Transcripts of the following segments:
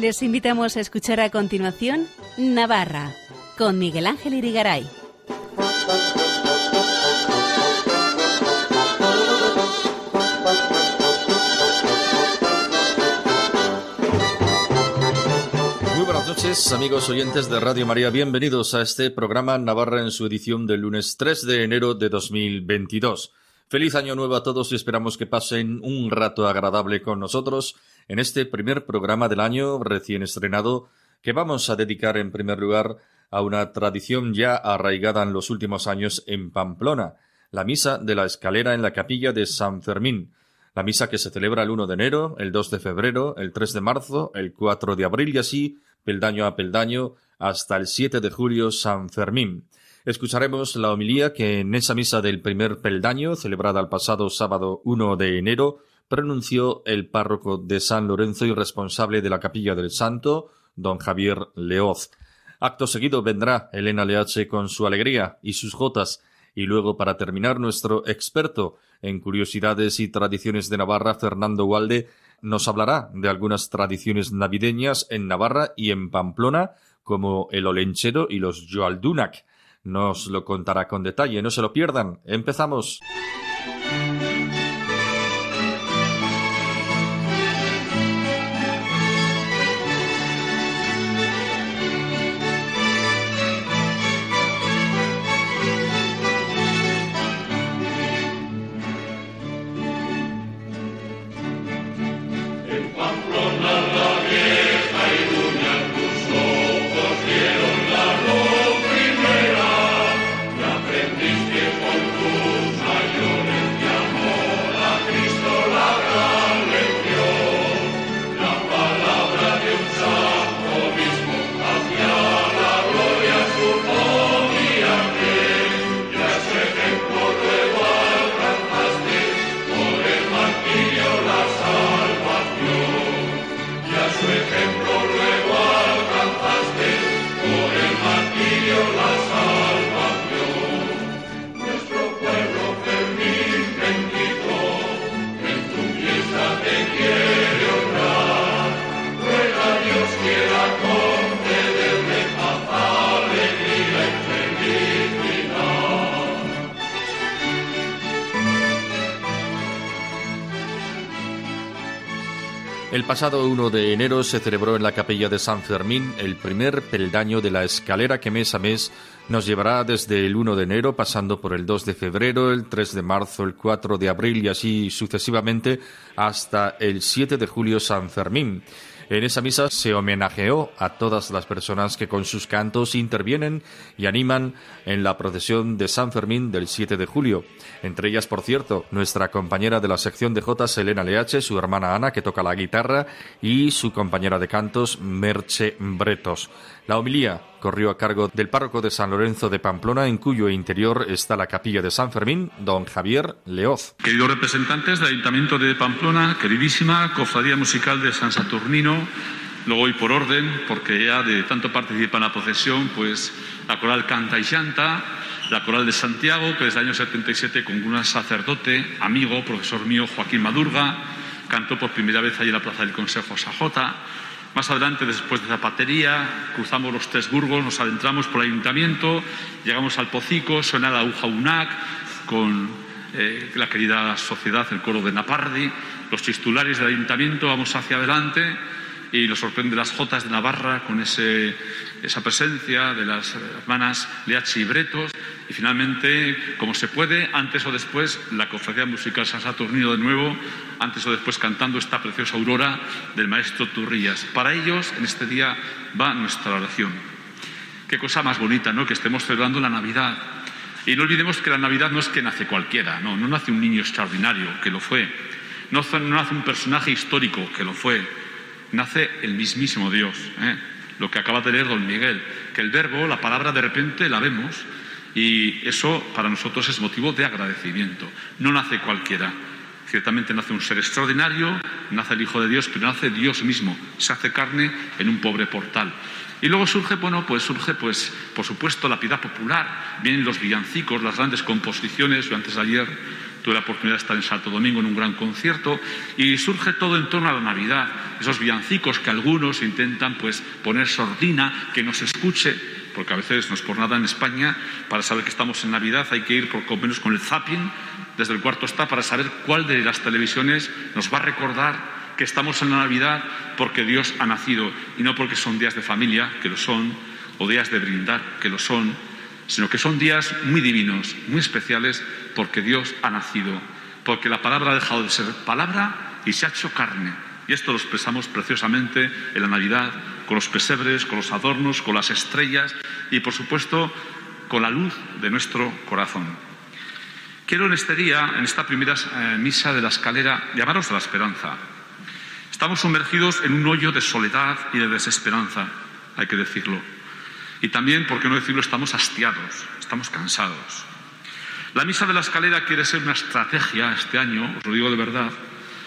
Les invitamos a escuchar a continuación Navarra con Miguel Ángel Irigaray. Muy buenas noches, amigos oyentes de Radio María. Bienvenidos a este programa Navarra en su edición del lunes 3 de enero de 2022. Feliz año nuevo a todos y esperamos que pasen un rato agradable con nosotros en este primer programa del año recién estrenado que vamos a dedicar en primer lugar a una tradición ya arraigada en los últimos años en Pamplona, la misa de la escalera en la capilla de San Fermín, la misa que se celebra el 1 de enero, el 2 de febrero, el 3 de marzo, el 4 de abril y así, peldaño a peldaño, hasta el 7 de julio San Fermín. Escucharemos la homilía que en esa misa del primer peldaño, celebrada el pasado sábado 1 de enero, pronunció el párroco de San Lorenzo y responsable de la capilla del Santo, don Javier Leoz. Acto seguido vendrá Elena Leache con su alegría y sus jotas, y luego, para terminar, nuestro experto en curiosidades y tradiciones de Navarra, Fernando Walde, nos hablará de algunas tradiciones navideñas en Navarra y en Pamplona, como el olenchero y los joaldunac. Nos lo contará con detalle, no se lo pierdan. Empezamos. Pasado 1 de enero se celebró en la capilla de San Fermín el primer peldaño de la escalera que mes a mes nos llevará desde el 1 de enero, pasando por el 2 de febrero, el 3 de marzo, el 4 de abril y así sucesivamente hasta el 7 de julio San Fermín. En esa misa se homenajeó a todas las personas que con sus cantos intervienen y animan en la procesión de San Fermín del 7 de julio. Entre ellas, por cierto, nuestra compañera de la sección de Jotas, Elena Leache, su hermana Ana, que toca la guitarra, y su compañera de cantos, Merche Bretos. La homilía corrió a cargo del párroco de San Lorenzo de Pamplona, en cuyo interior está la capilla de San Fermín, don Javier Leoz. Queridos representantes del Ayuntamiento de Pamplona, queridísima Cofradía Musical de San Saturnino, lo voy por orden, porque ya de tanto participa en la procesión, pues la coral canta y chanta, la coral de Santiago, que desde el año 77 con un sacerdote, amigo, profesor mío, Joaquín Madurga, cantó por primera vez allí en la Plaza del Consejo Sajota, más adelante, después de Zapatería, cruzamos los tres burgos, nos adentramos por el ayuntamiento, llegamos al Pocico, suena la Uja UNAC con eh, la querida sociedad, el coro de Napardi, los titulares del ayuntamiento, vamos hacia adelante y nos sorprende las Jotas de Navarra con ese, esa presencia de las hermanas Leachi y Bretos y finalmente, como se puede, antes o después, la cofradía musical San Saturnino de nuevo, antes o después cantando esta preciosa aurora del maestro Turrillas. Para ellos, en este día va nuestra oración. Qué cosa más bonita, ¿no? Que estemos celebrando la Navidad. Y no olvidemos que la Navidad no es que nace cualquiera, no, no nace un niño extraordinario, que lo fue. No, nace un personaje histórico, que lo fue nace el mismísimo Dios. ¿eh? Lo que acaba de leer don Miguel, que el verbo, la palabra de repente la vemos y eso para nosotros es motivo de agradecimiento. No nace cualquiera. Ciertamente nace un ser extraordinario, nace el Hijo de Dios, pero nace Dios mismo, se hace carne en un pobre portal. Y luego surge, bueno, pues surge, pues, por supuesto, la piedad popular. Vienen los villancicos, las grandes composiciones. Antes ayer tuve la oportunidad de estar en Santo Domingo en un gran concierto y surge todo en torno a la Navidad, esos villancicos que algunos intentan pues poner sordina, que nos escuche, porque a veces no es por nada en España, para saber que estamos en Navidad hay que ir por lo menos con el zapping, desde el cuarto está, para saber cuál de las televisiones nos va a recordar que estamos en la Navidad porque Dios ha nacido y no porque son días de familia, que lo son, o días de brindar, que lo son, sino que son días muy divinos, muy especiales, porque Dios ha nacido, porque la palabra ha dejado de ser palabra y se ha hecho carne. Y esto lo expresamos preciosamente en la Navidad, con los pesebres, con los adornos, con las estrellas y, por supuesto, con la luz de nuestro corazón. Quiero en este día, en esta primera eh, misa de la escalera, llamaros a la esperanza. Estamos sumergidos en un hoyo de soledad y de desesperanza, hay que decirlo. Y también, por qué no decirlo, estamos hastiados, estamos cansados. La misa de la escalera quiere ser una estrategia este año, os lo digo de verdad,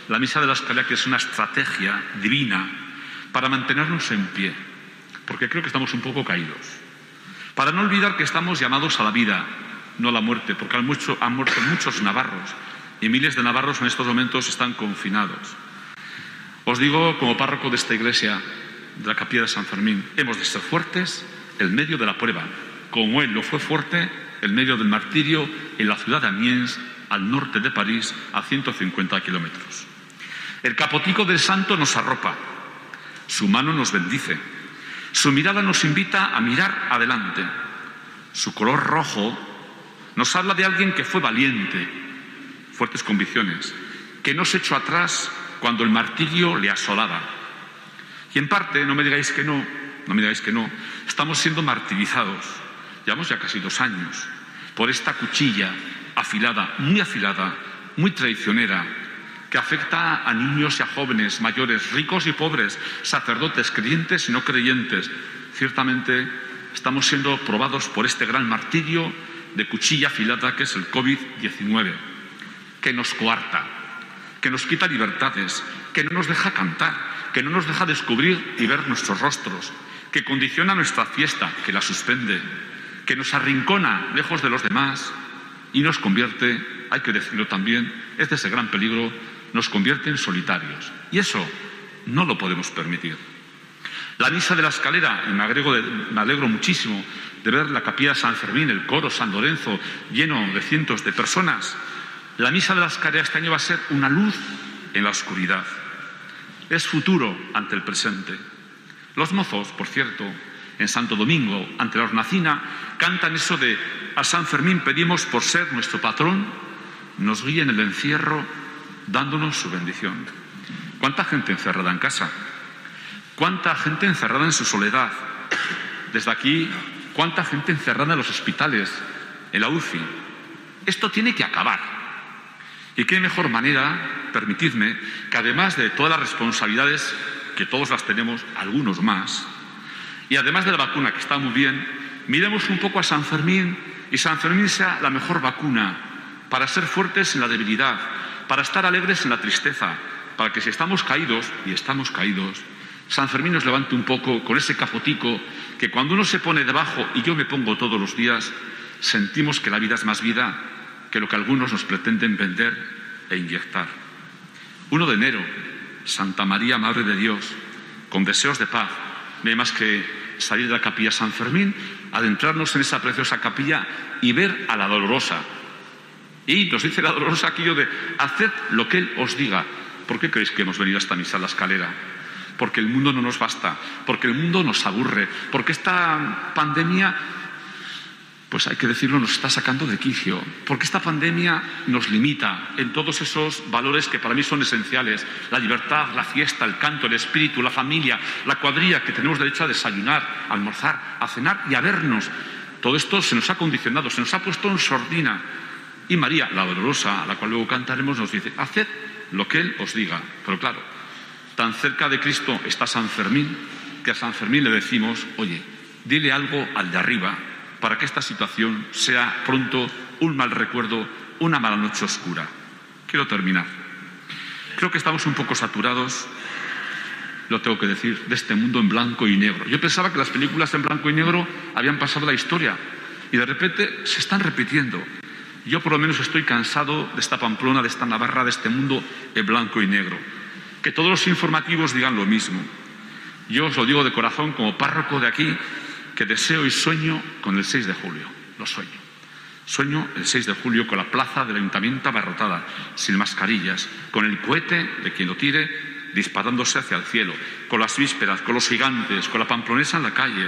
la misa de la escalera quiere ser una estrategia divina para mantenernos en pie, porque creo que estamos un poco caídos. Para no olvidar que estamos llamados a la vida, no a la muerte, porque han, muerto muchos navarros y miles de navarros en estos momentos están confinados. Os digo, como párroco de esta iglesia, de la capilla de San Fermín, hemos de ser fuertes en medio de la prueba, como él lo fue fuerte en medio del martirio en la ciudad de Amiens, al norte de París, a 150 kilómetros. El capotico del santo nos arropa, su mano nos bendice, su mirada nos invita a mirar adelante, su color rojo nos habla de alguien que fue valiente, fuertes convicciones, que no se echó atrás cuando el martirio le asolaba. Y en parte, no me digáis que no, no me digáis que no, estamos siendo martirizados, llevamos ya casi dos años, por esta cuchilla afilada, muy afilada, muy traicionera, que afecta a niños y a jóvenes, mayores, ricos y pobres, sacerdotes, creyentes y no creyentes. Ciertamente estamos siendo probados por este gran martirio de cuchilla afilada que es el COVID-19, que nos coarta, que nos quita libertades, que no nos deja cantar, que no nos deja descubrir y ver nuestros rostros, que condiciona nuestra fiesta, que la suspende, que nos arrincona lejos de los demás y nos convierte, hay que decirlo también, es de ese gran peligro, nos convierte en solitarios. Y eso no lo podemos permitir. La misa de la escalera, y me, me alegro muchísimo de ver la capilla San Fermín, el coro San Lorenzo, lleno de cientos de personas, la misa de las careas este año va a ser una luz en la oscuridad. Es futuro ante el presente. Los mozos, por cierto, en Santo Domingo, ante la hornacina, cantan eso de a San Fermín pedimos por ser nuestro patrón, nos guíe en el encierro dándonos su bendición. ¿Cuánta gente encerrada en casa? ¿Cuánta gente encerrada en su soledad? Desde aquí, ¿cuánta gente encerrada en los hospitales, en la UCI? Esto tiene que acabar. Y qué mejor manera, permitidme, que además de todas las responsabilidades, que todos las tenemos, algunos más, y además de la vacuna, que está muy bien, miremos un poco a San Fermín y San Fermín sea la mejor vacuna para ser fuertes en la debilidad, para estar alegres en la tristeza, para que si estamos caídos, y estamos caídos, San Fermín nos levante un poco con ese capotico que cuando uno se pone debajo, y yo me pongo todos los días, sentimos que la vida es más vida que lo que algunos nos pretenden vender e inyectar. 1 de enero, Santa María, Madre de Dios, con deseos de paz, no hay más que salir de la capilla San Fermín, adentrarnos en esa preciosa capilla y ver a la dolorosa. Y nos dice la dolorosa aquello de haced lo que Él os diga. ¿Por qué creéis que hemos venido a esta misa a la escalera? Porque el mundo no nos basta, porque el mundo nos aburre, porque esta pandemia pues hay que decirlo, nos está sacando de quicio, porque esta pandemia nos limita en todos esos valores que para mí son esenciales, la libertad, la fiesta, el canto, el espíritu, la familia, la cuadrilla, que tenemos derecho a desayunar, a almorzar, a cenar y a vernos. Todo esto se nos ha condicionado, se nos ha puesto en sordina. Y María, la dolorosa, a la cual luego cantaremos, nos dice, haced lo que Él os diga. Pero claro, tan cerca de Cristo está San Fermín, que a San Fermín le decimos, oye, dile algo al de arriba, para que esta situación sea pronto un mal recuerdo, una mala noche oscura. Quiero terminar. Creo que estamos un poco saturados, lo tengo que decir, de este mundo en blanco y negro. Yo pensaba que las películas en blanco y negro habían pasado la historia y de repente se están repitiendo. Yo por lo menos estoy cansado de esta Pamplona, de esta Navarra, de este mundo en blanco y negro. Que todos los informativos digan lo mismo. Yo os lo digo de corazón como párroco de aquí, que deseo y sueño con el 6 de julio. Lo sueño. Sueño el 6 de julio con la plaza del ayuntamiento abarrotada, sin mascarillas, con el cohete de quien lo tire disparándose hacia el cielo, con las vísperas, con los gigantes, con la pamplonesa en la calle,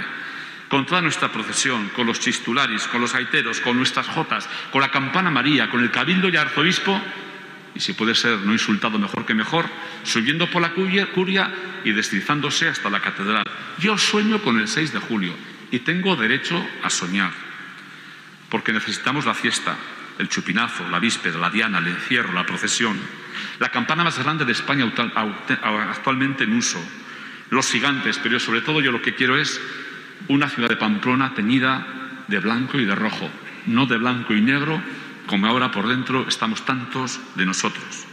con toda nuestra procesión, con los chistularis, con los gaiteros, con nuestras jotas, con la campana María, con el cabildo y arzobispo, y si puede ser no insultado mejor que mejor, subiendo por la curia y deslizándose hasta la catedral. Yo sueño con el 6 de julio y tengo derecho a soñar, porque necesitamos la fiesta, el chupinazo, la víspera, la diana, el encierro, la procesión, la campana más grande de España actualmente en uso, los gigantes, pero sobre todo yo lo que quiero es una ciudad de Pamplona teñida de blanco y de rojo, no de blanco y negro, como ahora por dentro estamos tantos de nosotros.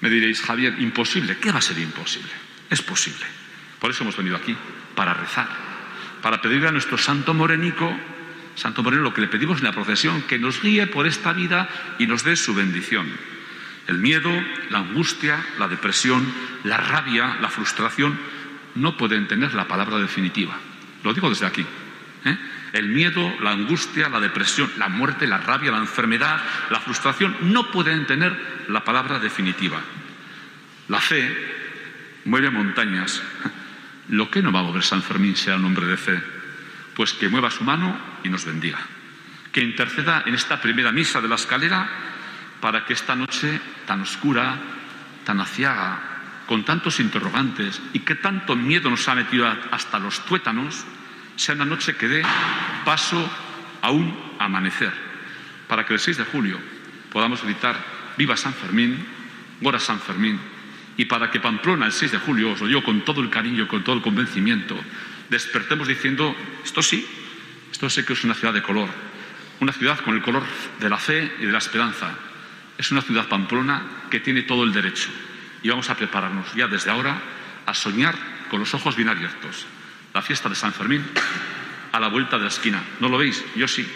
Me diréis, Javier, imposible. ¿Qué va a ser imposible? Es posible. Por eso hemos venido aquí, para rezar, para pedirle a nuestro Santo Morenico, Santo Moreno, lo que le pedimos en la procesión, que nos guíe por esta vida y nos dé su bendición. El miedo, la angustia, la depresión, la rabia, la frustración no pueden tener la palabra definitiva. Lo digo desde aquí. ¿eh? El miedo, la angustia, la depresión, la muerte, la rabia, la enfermedad, la frustración no pueden tener la palabra definitiva. La fe mueve montañas. Lo que no va a mover San Fermín sea el nombre de fe, pues que mueva su mano y nos bendiga. Que interceda en esta primera misa de la escalera para que esta noche tan oscura, tan aciaga, con tantos interrogantes y que tanto miedo nos ha metido hasta los tuétanos, sea una noche que dé paso a un amanecer, para que el 6 de julio podamos gritar Viva San Fermín, Gora San Fermín, y para que Pamplona el 6 de julio, os lo digo con todo el cariño, con todo el convencimiento, despertemos diciendo, esto sí, esto sé que es una ciudad de color, una ciudad con el color de la fe y de la esperanza, es una ciudad pamplona que tiene todo el derecho y vamos a prepararnos ya desde ahora a soñar con los ojos bien abiertos. La fiesta de San Fermín a la vuelta de la esquina. ¿No lo veis? Yo sí.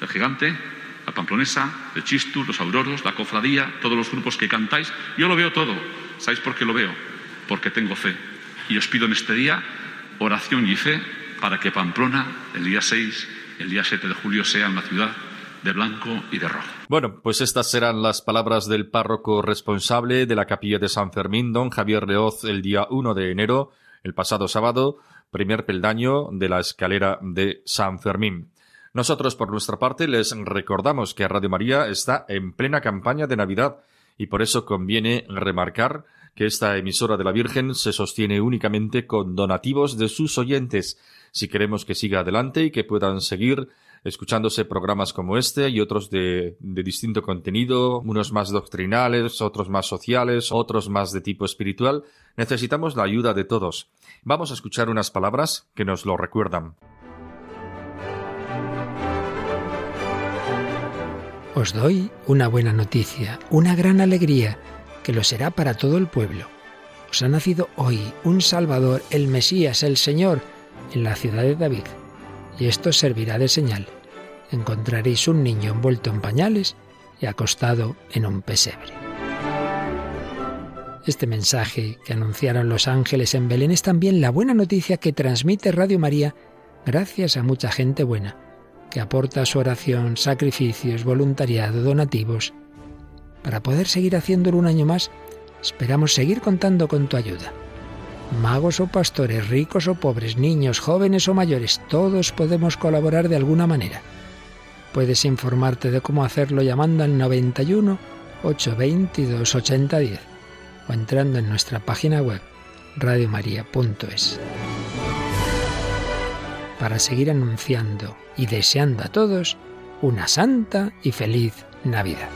El gigante, la pamplonesa, el chistu, los auroros, la cofradía, todos los grupos que cantáis. Yo lo veo todo. ¿Sabéis por qué lo veo? Porque tengo fe. Y os pido en este día oración y fe para que Pamplona, el día 6, el día 7 de julio, sea una ciudad de blanco y de rojo. Bueno, pues estas serán las palabras del párroco responsable de la capilla de San Fermín, don Javier Leoz, el día 1 de enero, el pasado sábado, primer peldaño de la escalera de San Fermín. Nosotros, por nuestra parte, les recordamos que Radio María está en plena campaña de Navidad y por eso conviene remarcar que esta emisora de la Virgen se sostiene únicamente con donativos de sus oyentes. Si queremos que siga adelante y que puedan seguir escuchándose programas como este y otros de, distinto contenido, unos más doctrinales, otros más sociales, otros más de tipo espiritual, necesitamos la ayuda de todos. Vamos a escuchar unas palabras que nos lo recuerdan. Os doy una buena noticia, una gran alegría, que lo será para todo el pueblo. Os ha nacido hoy un Salvador, el Mesías, el Señor, en la ciudad de David y esto servirá de señal. Encontraréis un niño envuelto en pañales y acostado en un pesebre. Este mensaje que anunciaron los ángeles en Belén es también la buena noticia que transmite Radio María gracias a mucha gente buena, que aporta su oración, sacrificios, voluntariado, donativos. Para poder seguir haciéndolo un año más, esperamos seguir contando con tu ayuda magos o pastores, ricos o pobres, niños, jóvenes o mayores, todos podemos colaborar de alguna manera. Puedes informarte de cómo hacerlo llamando al 91 822 8010 o entrando en nuestra página web radiomaria.es. Para seguir anunciando y deseando a todos una santa y feliz Navidad.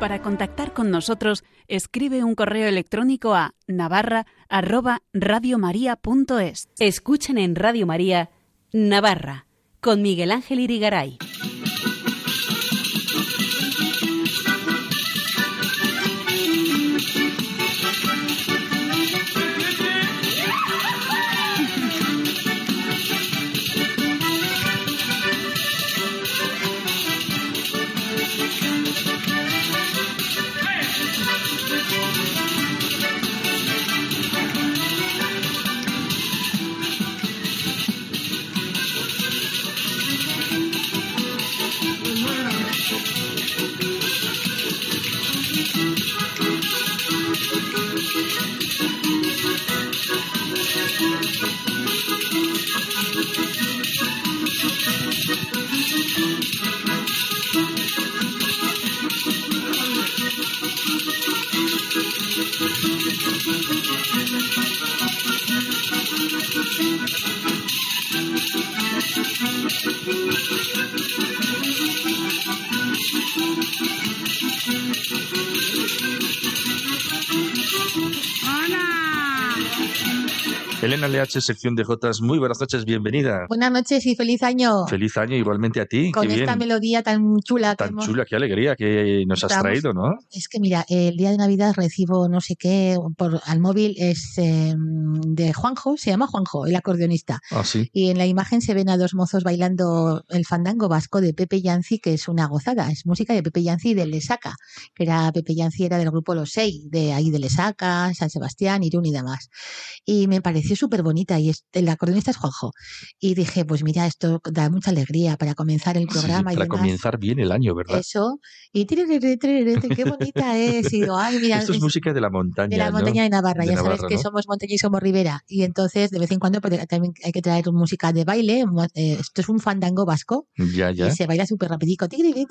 Para contactar con nosotros, escribe un correo electrónico a navarra@radiomaria.es. Escuchen en Radio María Navarra con Miguel Ángel Irigaray. Thank you. Elena LH, sección de Jotas, muy buenas noches, bienvenida. Buenas noches y feliz año. Feliz año igualmente a ti. Con esta melodía tan chula. Tan chula, qué alegría que nos has traído, ¿no? Es que mira, el día de Navidad recibo no sé qué por al móvil, es em, de Juanjo, se llama Juanjo, el acordeonista. Ah, sí. Y en la imagen se ven a dos mozos bailando el fandango vasco de Pepe Yanci, que es una gozada. Es música de Pepe Yanci y de Lesaca, que era Pepe Yanci era del grupo Los Seis, de ahí de Lesaca, San Sebastián, Irún y demás. Y me pareció súper bonita y el acordeonista es Juanjo. Y dije, pues mira, esto da mucha alegría para comenzar el programa. para comenzar bien el año, ¿verdad? Eso. Y qué bonita es. Y digo, ay, mira. Esto es, música de la montaña. De la montaña de Navarra. ya sabes que somos montaña y somos Ribera. Y entonces, de vez en cuando, pues, también hay que traer música de baile. Eh, esto es un fandango vasco. Ya, ya. Y se baila súper rapidico. Y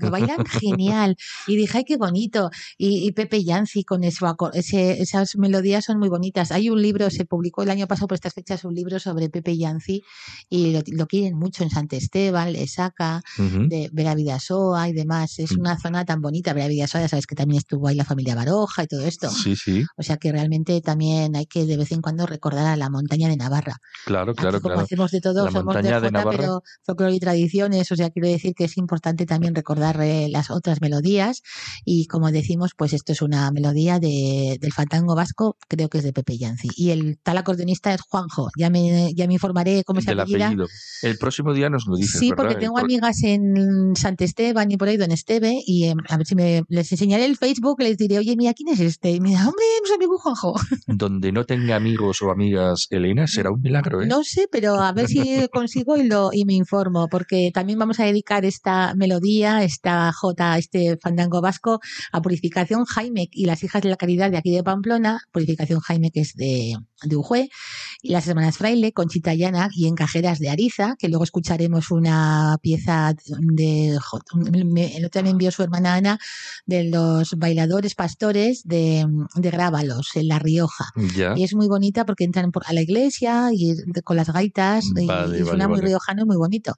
lo bailan genial. Y dije, ay, qué bonito. Y, Pepe Yancy con eso, ese, esas melodías son muy bonitas. Hay un libro, se publicó el año pasado por estas fechas un libro sobre Pepe Yancy y lo, quieren mucho en Sant Esteban, le saca de Veravidasoa y demás. Es mm. una zona tan bonita, Veravidasoa, ya sabes que también estuvo ahí la familia Baroja y todo esto. Sí, sí. O sea que realmente también hay que de vez en cuando recordar a la montaña de Navarra. Claro, claro, como hacemos de todo, somos de, Jota, pero folclore y tradiciones, o sea, quiero decir que es importante también recordar eh, las otras melodías y como decimos, pues esto es una melodía de, del fantango vasco, creo que es de Pepe Yancy. Y el tal acordeonista es Juanjo. Ya me, ya me informaré cómo se apellida. apellido. El próximo día nos lo dices, Sí, porque tengo amigas en Sant Esteban y por ahí, Don Esteve, y em, a ver si me, les enseñaré el Facebook, les diré, oye, mira, ¿quién es este? Y me dirá, hombre, no es amigo Juanjo. Donde no tenga amigos o amigas Elena, será un milagro, ¿eh? No sé, pero a ver si consigo y, lo, y me informo, porque también vamos a dedicar esta melodía, esta J, este fandango vasco, a Purificación Jaime y las hijas de la caridad de aquí de Pamplona, Purificación Jaime que es de, de Ujue, y las hermanas Fraile, Conchita Llana y Encajeras de Ariza, que luego escucharemos una pieza de, el otro me envió su hermana Ana, de los bailadores pastores de, de Grábalos, en La Rioja. Y es muy bonita porque entran por, a la iglesia y con las gaitas, y, suena muy riojano y muy bonito.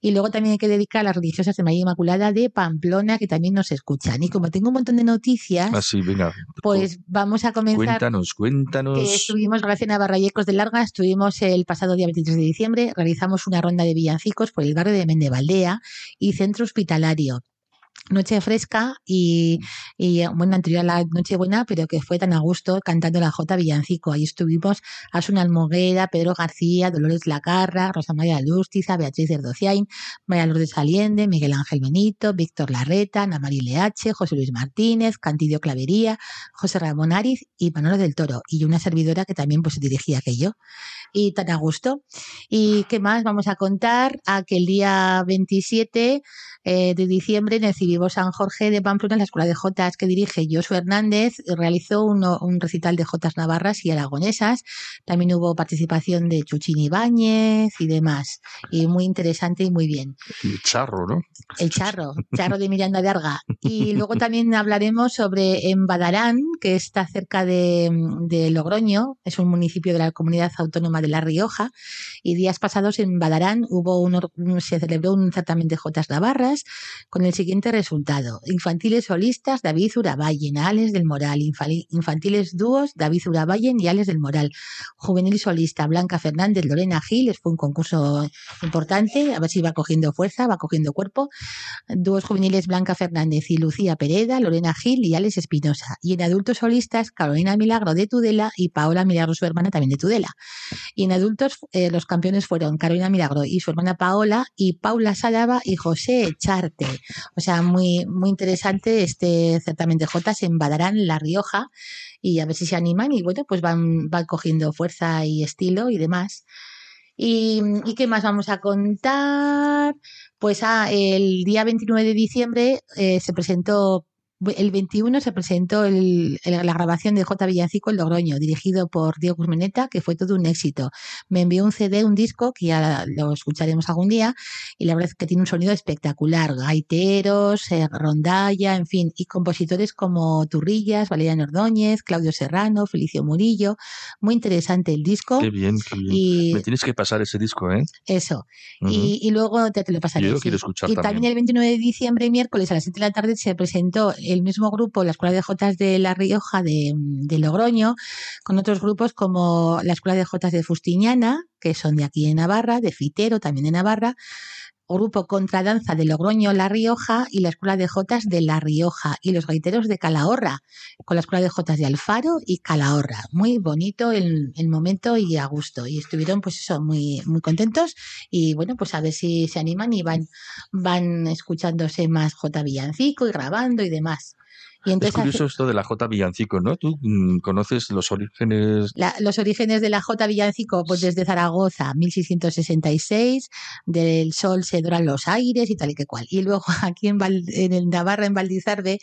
Y luego también hay que dedicar a las religiosas de María Inmaculada de Pamplona, que también nos escuchan. Y como tengo un montón de noticias, ah, pues vamos a comenzar. Cuéntanos, cuéntanos. Que estuvimos gracias a Barrayecos de Larga, estuvimos el pasado día 23 de diciembre, realizamos una ronda de villancicos por el barrio de Mendevaldea y centro hospitalario noche fresca y, y, bueno, anterior a la noche buena, pero que fue tan a gusto cantando la J Villancico. Ahí estuvimos Asuna Almoguera, Pedro García, Dolores Lacarra, Rosa María Lustiza, Beatriz Erdociain, María Lourdes Aliende, Miguel Ángel Benito, Víctor Larreta, Namari Leache, José Luis Martínez, Cantidio Clavería, José Ramón Ariz y Manolo del Toro. Y una servidora que también pues dirigía aquello. Y tan a gusto. ¿Y qué más vamos a contar? A que el día 27 eh, de diciembre en el Civivo San Jorge de Pamplona, en la Escuela de Jotas que dirige Josué Hernández, realizó un recital de Jotas navarras y aragonesas. También hubo participación de Chuchín Ibáñez y demás. Y muy interesante y muy bien. El charro, ¿no? El charro, charro de Miranda de Arga. Y luego también hablaremos sobre en Badarán, que está cerca de, de Logroño, es un municipio de la comunidad autónoma de La Rioja. Y días pasados en Badarán hubo se celebró un certamen de Jotas navarras con el siguiente resultado. Infantiles solistas, David Urabayen, Ales del Moral. Infantiles dúos, David Urabayen y Ales del Moral. Juvenil solista, Blanca Fernández, Lorena Giles. Fue un concurso importante, a ver si va cogiendo fuerza, va cogiendo cuerpo. Dúos juveniles, Blanca Fernández y Lucía Pereda, Lorena Gil y Alex Espinosa. Y en adultos solistas, Carolina Milagro de Tudela y Paola Milagro, su hermana, también de Tudela. Y en adultos, eh, los campeones fueron Carolina Milagro y su hermana Paola y Paula Salava y José Charte. O sea, muy, muy interesante este certamen de Jotas en La Rioja, y a ver si se animan y bueno, pues van, van cogiendo fuerza y estilo y demás. ¿Y, qué más vamos a contar? Pues ah, el día 29 de diciembre eh, se presentó el 21 se presentó la grabación de J. Villancico en Logroño, dirigido por Diego Guzmeneta, que fue todo un éxito. Me envió un CD, un disco, que ya lo escucharemos algún día, y la verdad es que tiene un sonido espectacular. Gaiteros, eh, rondalla, en fin, y compositores como Turrillas, Valeriano Ordóñez, Claudio Serrano, Felicio Murillo. Muy interesante el disco. Qué bien, qué bien. Me tienes que pasar ese disco, ¿eh? Eso. y, luego te, te lo pasaré. Yo lo quiero escuchar y también. el 29 de diciembre, miércoles a las 7 de la tarde, se presentó el mismo grupo, la Escuela de Jotas de La Rioja de, de Logroño, con otros grupos como la Escuela de Jotas de Fustiñana, que son de aquí de Navarra, de Fitero, también de Navarra, Grupo Contradanza de Logroño La Rioja y la Escuela de Jotas de La Rioja y los gaiteros de Calahorra, con la Escuela de Jotas de Alfaro y Calahorra. Muy bonito el, momento y a gusto. Y estuvieron pues eso, muy, muy contentos y bueno, pues a ver si se animan y van, van escuchándose más J Villancico y grabando y demás es curioso esto de la J Villancico, ¿no? ¿Tú mm, conoces los orígenes? los orígenes de la J Villancico, pues desde Zaragoza, 1666, del sol se doran los aires y tal y que cual. Y luego aquí en, en el Navarra, en Valdizarbe,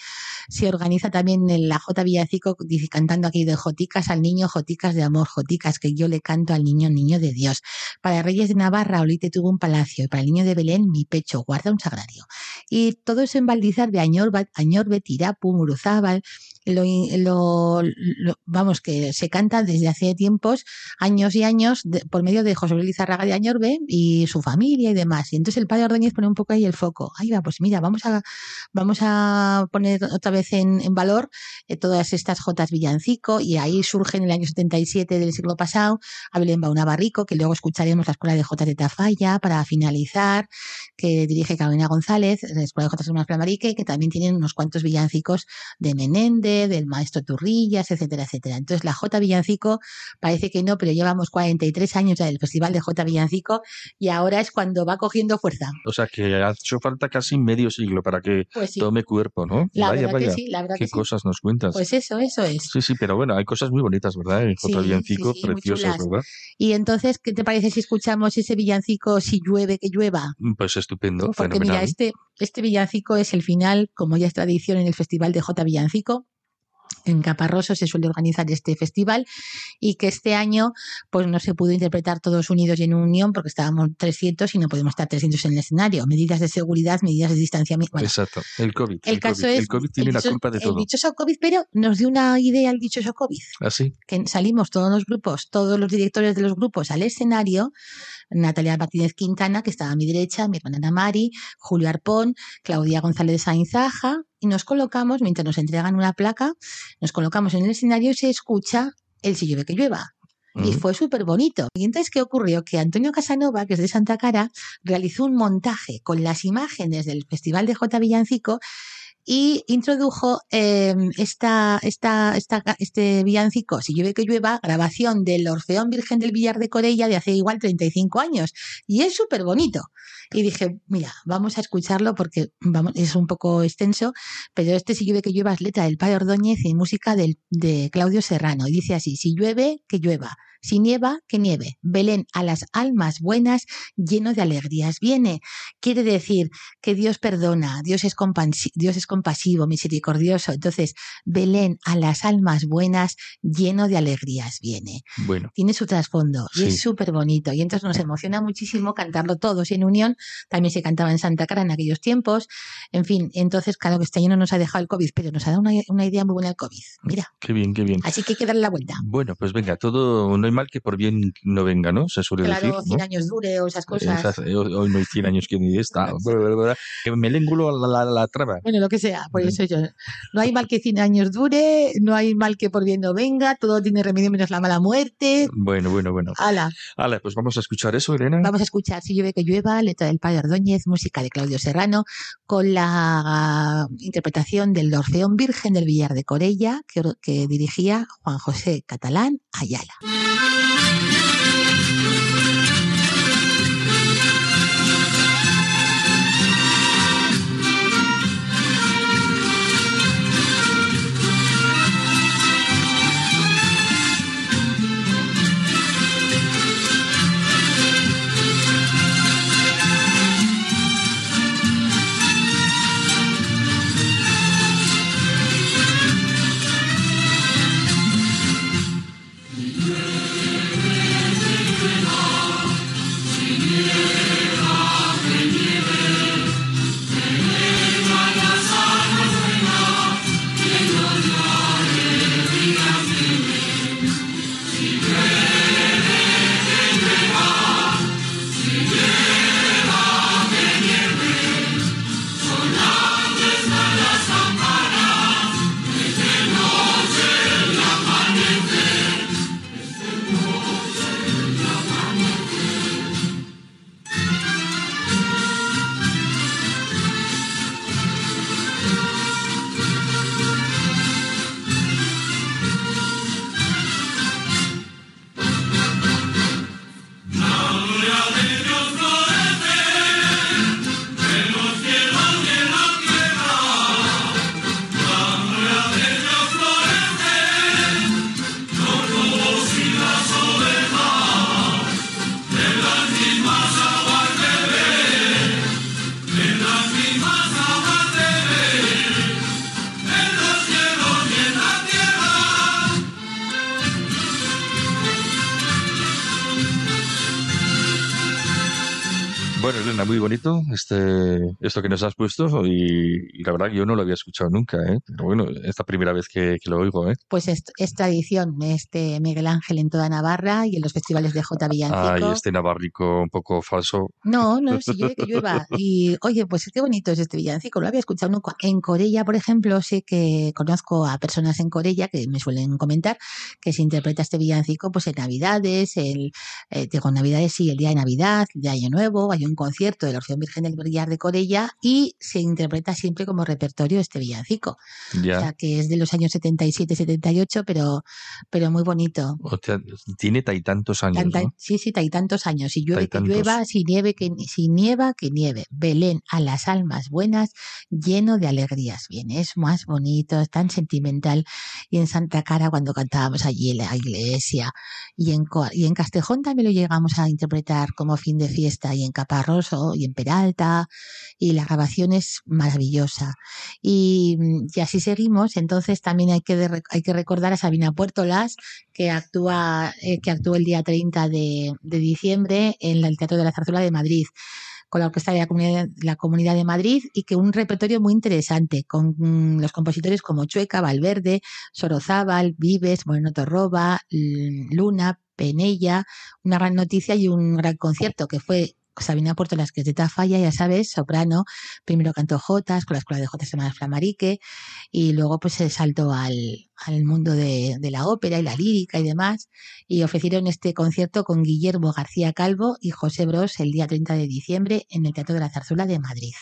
se organiza también la J Villancico cantando aquí de Joticas al niño, Joticas de amor, Joticas, que yo le canto al niño, niño de Dios. Para Reyes de Navarra, Olite tuvo un palacio, y para el niño de Belén, mi pecho guarda un sagrario. Y todo eso en Valdizarbe, Añor, Añorbe, Tirapu, Muruzábal, lo, vamos, que se canta desde hace tiempos, años y años, por medio de José Luis Lizarraga de Añorbe y su familia y demás. Y entonces el padre Ordóñez pone un poco ahí el foco. Ahí va, pues mira, vamos a, vamos a poner otra vez en, valor eh, todas estas Jotas Villancico y ahí surge en el año 77 del siglo pasado a Belén Bauna Barrico, que luego escucharemos la Escuela de Jotas de Tafalla para finalizar, que dirige Carolina González, la Escuela de Jotas de Flamarique, que también tienen unos cuantos villancicos de Menéndez, del maestro Turrillas, etcétera, etcétera. Entonces la J Villancico parece que no, pero llevamos 43 años ya del Festival de J Villancico y ahora es cuando va cogiendo fuerza. O sea que ha hecho falta casi medio siglo para que pues tome cuerpo, ¿no? La vaya, verdad Que sí, la verdad Qué cosas nos cuentas. Pues eso, eso es. Sí, sí, pero bueno, hay cosas muy bonitas, ¿verdad? En J Villancico, preciosas, ¿verdad? Y entonces, ¿qué te parece si escuchamos ese villancico Si llueve, que llueva? Pues estupendo, Porque mira, este, este villancico es el final, como ya es tradición en el Festival de J Villancico, en Caparroso se suele organizar este festival y que este año pues no se pudo interpretar todos unidos y en unión porque estábamos 300 y no podemos estar 300 en el escenario. Medidas de seguridad, medidas de distanciamiento. Exacto, el COVID. El, caso es, el COVID tiene la culpa de todo. El dichoso COVID, pero nos dio una idea el dichoso COVID. Así. ¿Ah, que salimos todos los grupos, todos los directores de los grupos al escenario Natalia Martínez Quintana, que estaba a mi derecha, mi hermana Ana Mari, Julio Arpón, Claudia González Sainzaja, y nos colocamos, mientras nos entregan una placa, nos colocamos en el escenario y se escucha el si llueve que llueva. Y fue súper bonito. Y entonces, ¿qué ocurrió? Que Antonio Casanova, que es de Santa Cara, realizó un montaje con las imágenes del Festival de J. Villancico y introdujo em, esta, esta, esta, este villancico, Si llueve que llueva, grabación del Orfeón Virgen del Villar de Corella de hace igual 35 años. Y es súper bonito. Y dije, mira, vamos a escucharlo porque es un poco extenso, pero este Si llueve que llueva es letra del Padre Ordóñez y música del, de Claudio Serrano. Y dice así, si llueve, que llueva. Si nieva, que nieve. Belén a las almas buenas, lleno de alegrías viene. Quiere decir que Dios perdona, Dios es, Dios es compasivo, misericordioso. Entonces, Belén a las almas buenas, lleno de alegrías viene. Bueno. Tiene su trasfondo y es súper bonito. Y entonces nos emociona muchísimo cantarlo todos en unión. También se cantaba en Santa Cara en aquellos tiempos. En fin, entonces, claro que este año no nos ha dejado el COVID, pero nos ha dado una, idea muy buena el COVID. Mira. Qué bien, qué bien. Así que hay que darle la vuelta. Bueno, pues venga, todo mal que por bien no venga, ¿no? Se suele decir. Claro, 100 años dure o esas cosas. hoy no hay 100 años que ni está. que me lengulo la, la, traba. Bueno, lo que sea, por eso yo. No hay mal que 100 años dure, no hay mal que por bien no venga, todo tiene remedio menos la mala muerte. Bueno, bueno, bueno. Ala. Ala, pues vamos a escuchar eso, Elena. Vamos a escuchar Si llueve que llueva, letra del Padre Ordóñez, música de Claudio Serrano, con la interpretación del Orfeón Virgen del Villar de Corella, que, que dirigía Juan José Catalán Ayala. Este, esto que nos has puesto y, la verdad que yo no lo había escuchado nunca, ¿eh? pero bueno, es la primera vez que, lo oigo. ¿eh? Pues es, tradición este Miguel Ángel en toda Navarra y en los festivales de J. Villancico. Ah, y este navarrico un poco falso. No, no, si llueve que llueva. Y oye, pues qué bonito es este villancico, lo había escuchado nunca. En Corella, por ejemplo, sé que conozco a personas en Corella que me suelen comentar que se interpreta este villancico pues en Navidades, el, eh, digo, Navidades sí, el día de Navidad, el de Año Nuevo, hay un concierto de la Orfeón Virgen del Brillar de Corella y se interpreta siempre como repertorio este villancico. O sea, que es de los años 77, 78, pero, pero muy bonito. tiene tantos años. Sí, sí, tantos años. Si llueve, que llueva, si nieve, que si nieva, que nieve. Belén a las almas buenas, lleno de alegrías. Bien, es más bonito, es tan sentimental. Y en Santa Cara, cuando cantábamos allí en la iglesia, y en, y en Castejón también lo llegamos a interpretar como fin de fiesta, y en Capa Rosso y en Peralta, y la grabación es maravillosa. Y, así seguimos, entonces también hay que, hay que recordar a Sabina Puertolas, que actúa, eh, que actuó el día 30 de, diciembre en el Teatro de la Zarzuela de Madrid con la Orquesta de la Comunidad, la Comunidad de Madrid y que un repertorio muy interesante con mm, los compositores como Chueca, Valverde, Sorozábal, Vives, Moreno Torroba, Luna, Penella, una gran noticia y un gran concierto que fue Sabina Puerto las que es de Tafalla, ya sabes, soprano, primero cantó Jotas con la Escuela de Jotas de Flamarique y luego pues se saltó al, al mundo de, de, la ópera y la lírica y demás y ofrecieron este concierto con Guillermo García Calvo y José Bros el día 30 de diciembre en el Teatro de la Zarzuela de Madrid.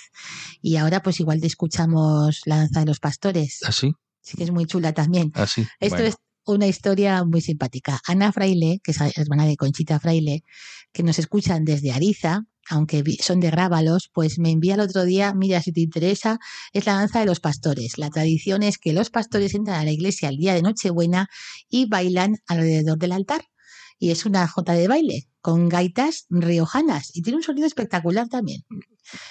Y ahora pues igual te escuchamos La Danza de los Pastores. ¿Así? ¿Ah, sí que es muy chula también. Así. ¿Ah, Esto es una historia muy simpática. Ana Fraile, que es hermana de Conchita Fraile, que nos escuchan desde Ariza, aunque son de Grábalos, pues me envía el otro día, mira, si te interesa, es la danza de los pastores. La tradición es que los pastores entran a la iglesia el día de Nochebuena y bailan alrededor del altar. Y es una jota de baile con gaitas riojanas y tiene un sonido espectacular también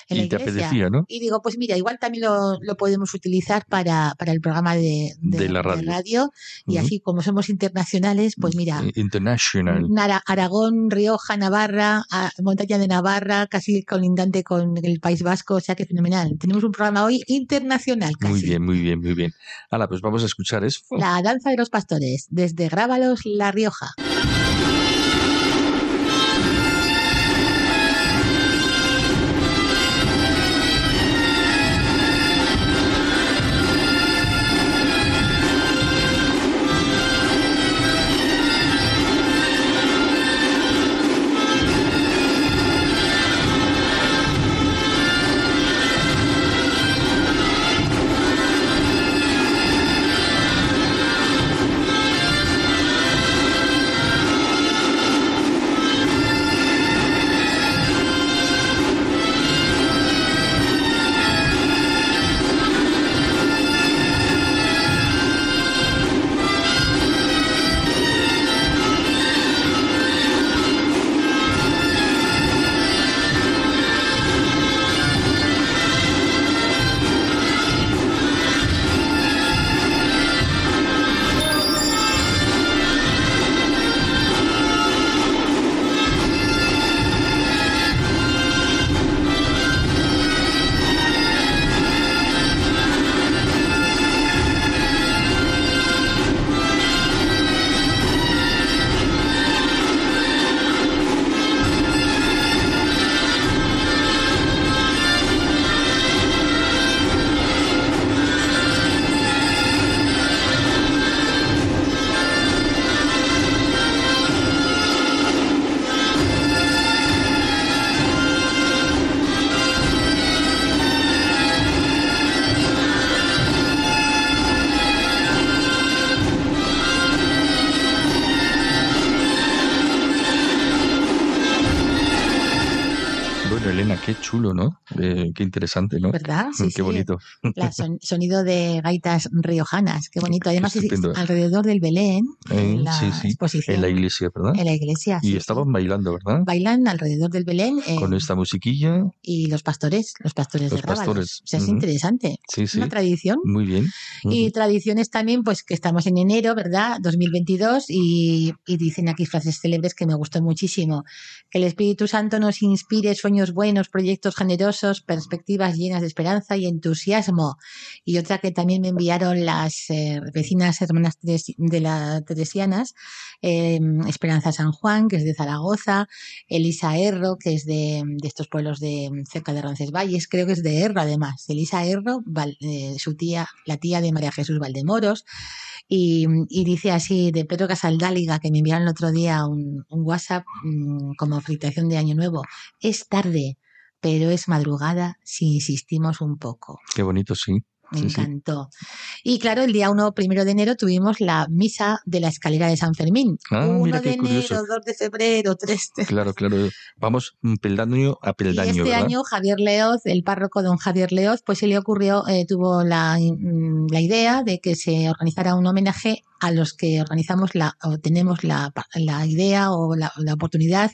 y te apetecía, ¿no? Y digo, pues mira, igual también lo, podemos utilizar para, para, el programa de, la radio. y así como somos internacionales, pues mira. International. Aragón, Rioja, Navarra, Montaña de Navarra, casi colindante con el País Vasco, o sea que fenomenal. Tenemos un programa hoy internacional casi. Muy bien, muy bien, muy bien. Ahora, pues vamos a escuchar eso. La danza de los pastores, desde Grábalos, La Rioja. Chulo, ¿no? Eh, qué interesante, ¿no? ¿Verdad? Sí, qué bonito. La sonido de gaitas riojanas, qué bonito. Además, es alrededor del Belén, en la exposición. En la iglesia, ¿verdad? En la iglesia, Y estaban bailando, ¿verdad? Bailan alrededor del Belén. Con esta musiquilla. Y los pastores, los pastores de Rábalos. O sea, es interesante. Sí, sí. Una tradición. Muy bien. Y tradiciones también, pues que estamos en enero, ¿verdad? 2022 y, y dicen aquí frases célebres que me gustó muchísimo. Que el Espíritu Santo nos inspire sueños buenos, proyectos generosos, perspectivas llenas de esperanza y entusiasmo. Y otra que también me enviaron las eh, vecinas hermanas de las Teresianas, em, Esperanza San Juan, que es de Zaragoza, Elisa Erro, que es de, estos pueblos de cerca de Roncesvalles, creo que es de Erro además. Elisa Erro, eh, su tía, la tía de María Jesús Valdemoros. Y, dice así de Pedro Casaldáliga, que me enviaron el otro día un, WhatsApp mm, como felicitación de Año Nuevo. Es tarde, pero es madrugada si insistimos un poco. Qué bonito, sí. Me encantó. Y claro, el día 1, primero de enero, tuvimos la misa de la escalera de San Fermín. Ah, 1 de enero, 2 de febrero, 3 de... Claro, claro. Vamos peldaño a peldaño. Y este año Javier Leoz, el párroco don Javier Leoz, pues se le ocurrió, eh, tuvo la, mm, la idea de que se organizara un homenaje a los que organizamos la, o tenemos la, la idea o la, la, oportunidad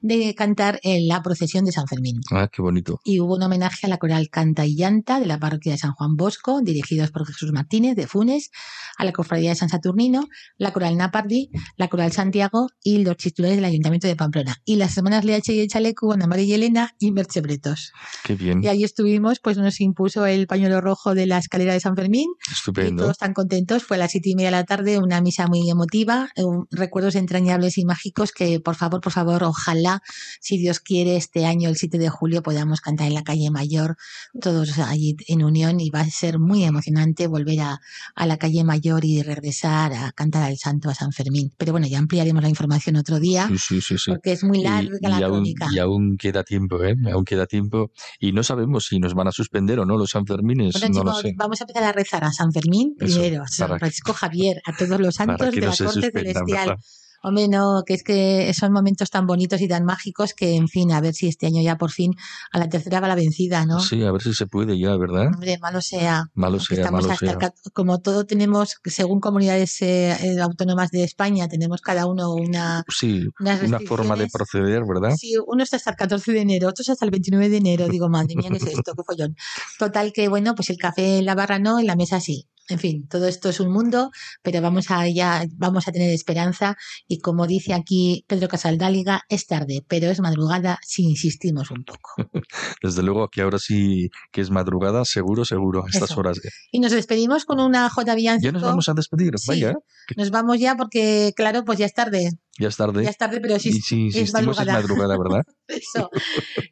de cantar en la procesión de San Fermín. Ah, qué bonito. Y hubo un homenaje a la coral Canta y Llanta de la parroquia de San Juan Bosco, dirigidos por Jesús Martínez de Funes, a la cofradía de San Saturnino, la coral Napardi, la coral Santiago y los titulares del Ayuntamiento de Pamplona. Y las hermanas Leache y el Chaleco, Ana María y Elena y Merche Bretos. Qué bien. Y ahí estuvimos, pues nos impuso el pañuelo rojo de la escalera de San Fermín. Estupendo. Y todos tan contentos. Fue a las siete y media de la tarde una misa muy emotiva, eh, recuerdos entrañables y mágicos que por favor, por favor, ojalá, si Dios quiere, este año, el 7 de julio, podamos cantar en la calle Mayor, todos allí en unión y va a ser muy emocionante volver a, a la calle Mayor y regresar a cantar al santo a San Fermín. Pero bueno, ya ampliaremos la información otro día, sí, sí, sí, porque es muy larga la y crónica. y aún queda tiempo, ¿eh? Aún queda tiempo y no sabemos si nos van a suspender o no los San Fermines, no lo sé. Vamos a empezar a rezar a San Fermín primero, a San Francisco Javier, a todos los santos de la corte celestial. Hombre, no, que es que son momentos tan bonitos y tan mágicos que, en fin, a ver si este año ya por fin a la tercera va la vencida, ¿no? Sí, a ver si se puede ya, ¿verdad? Hombre, malo sea. Malo sea, malo sea. Como todo tenemos, según comunidades eh, eh, autónomas de España, tenemos cada uno una... Sí, una forma de proceder, ¿verdad? Sí, uno está hasta el 14 de enero, otros hasta el 29 de enero. Digo, madre mía, ¿qué es esto? ¿Qué follón? Total que, bueno, pues el café en la barra no, en la mesa sí. En fin, todo esto es un mundo, pero vamos a ya, vamos a tener esperanza y como dice aquí Pedro Casaldáliga, es tarde, pero es madrugada si insistimos un poco. Desde luego que ahora sí que es madrugada, seguro, seguro, a estas horas. Y nos despedimos con una J Villancico. Ya nos vamos a despedir, vaya. Nos vamos ya porque, claro, pues ya es tarde. Ya es tarde. Ya es tarde, pero sí, sí es madrugada. Es madrugada, ¿verdad? Eso.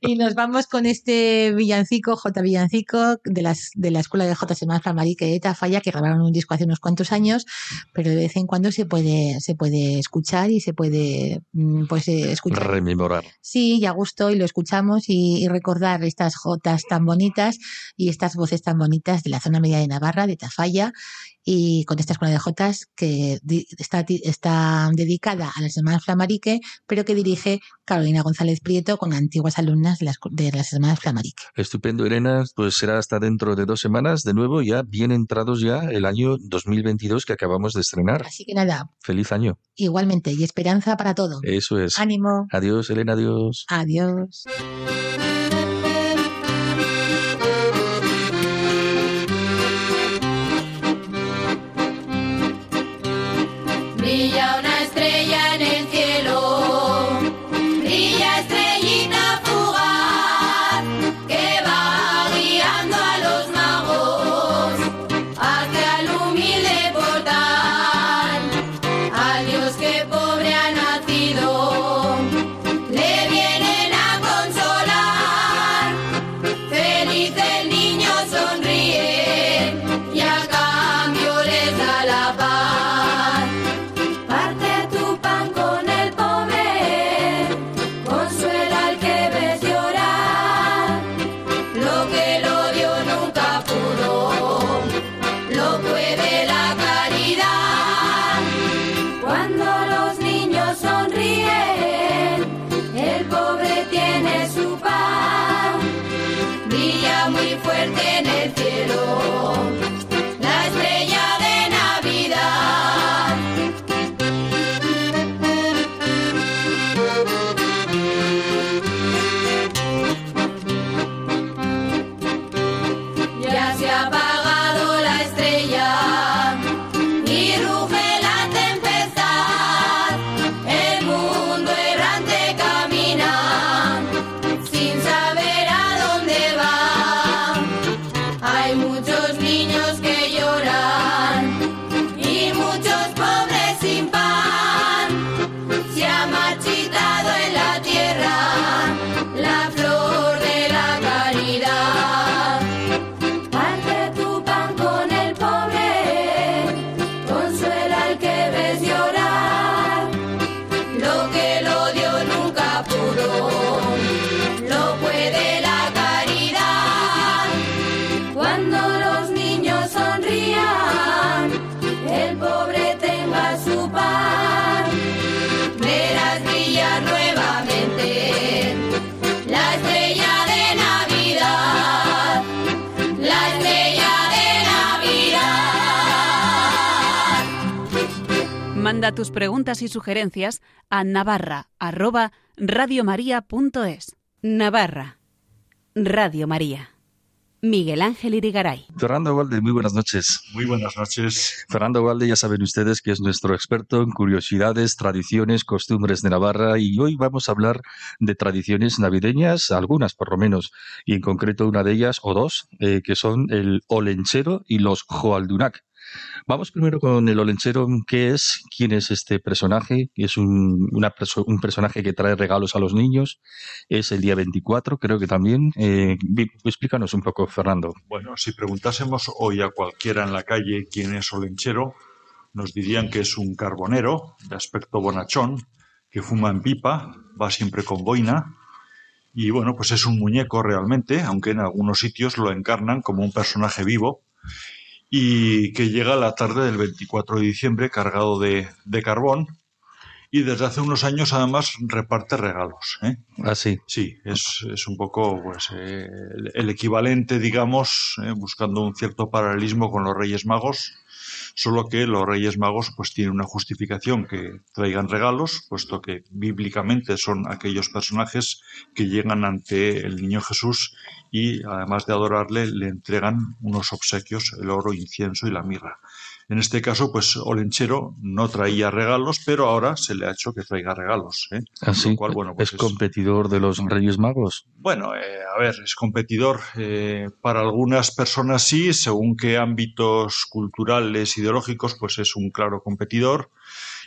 Y nos vamos con este villancico, J. Villancico, de, las, de la escuela de J. Semán Flamarique de Tafalla, que grabaron un disco hace unos cuantos años, pero de vez en cuando se puede, se puede escuchar y se puede mm, pues, eh, escuchar. Rememorar. Sí, ya gustó y lo escuchamos y, recordar estas Jotas tan bonitas y estas voces tan bonitas de la zona media de Navarra, de Tafalla, y con esta escuela de Jotas que está, está dedicada a las hermanas Flamarique, pero que dirige Carolina González Prieto con antiguas alumnas de las, de las hermanas Flamarique. Estupendo, Irena. Pues será hasta dentro de dos semanas, de nuevo, ya bien entrados ya el año 2022 que acabamos de estrenar. Así que nada. Feliz año. Igualmente, y esperanza para todo. Eso es. Ánimo. Adiós, Elena, adiós. Adiós. Manda tus preguntas y sugerencias a navarra@radiomaria.es. Navarra. Radio María. Miguel Ángel Irigaray. Fernando Valde, muy buenas noches. Muy buenas noches. Fernando Valde, ya saben ustedes que es nuestro experto en curiosidades, tradiciones, costumbres de Navarra y hoy vamos a hablar de tradiciones navideñas, algunas por lo menos, y en concreto una de ellas, o dos, eh, que son el olenchero y los joaldunac. Vamos primero con el Olenchero. ¿Qué es? ¿Quién es este personaje? Es un, un personaje que trae regalos a los niños. Es el día 24, creo que también. Eh, explícanos un poco, Fernando. Bueno, si preguntásemos hoy a cualquiera en la calle quién es Olenchero, nos dirían que es un carbonero de aspecto bonachón, que fuma en pipa, va siempre con boina. Y bueno, pues es un muñeco realmente, aunque en algunos sitios lo encarnan como un personaje vivo y que llega la tarde del 24 de diciembre cargado de, carbón y desde hace unos años además reparte regalos. ¿eh? Ah, sí. Sí, es, es un poco pues, eh, el, equivalente, digamos, ¿eh? buscando un cierto paralelismo con los Reyes Magos, solo que los Reyes Magos pues tienen una justificación que traigan regalos, puesto que bíblicamente son aquellos personajes que llegan ante el niño Jesús y además de adorarle le entregan unos obsequios, el oro, incienso y la mirra. En este caso, pues Olenchero no traía regalos, pero ahora se le ha hecho que traiga regalos. ¿eh? Así, ah, bueno, pues ¿Es, competidor de los Reyes Magos? Bueno, eh, a ver, es competidor. Eh, para algunas personas sí, según qué ámbitos culturales, ideológicos, pues es un claro competidor.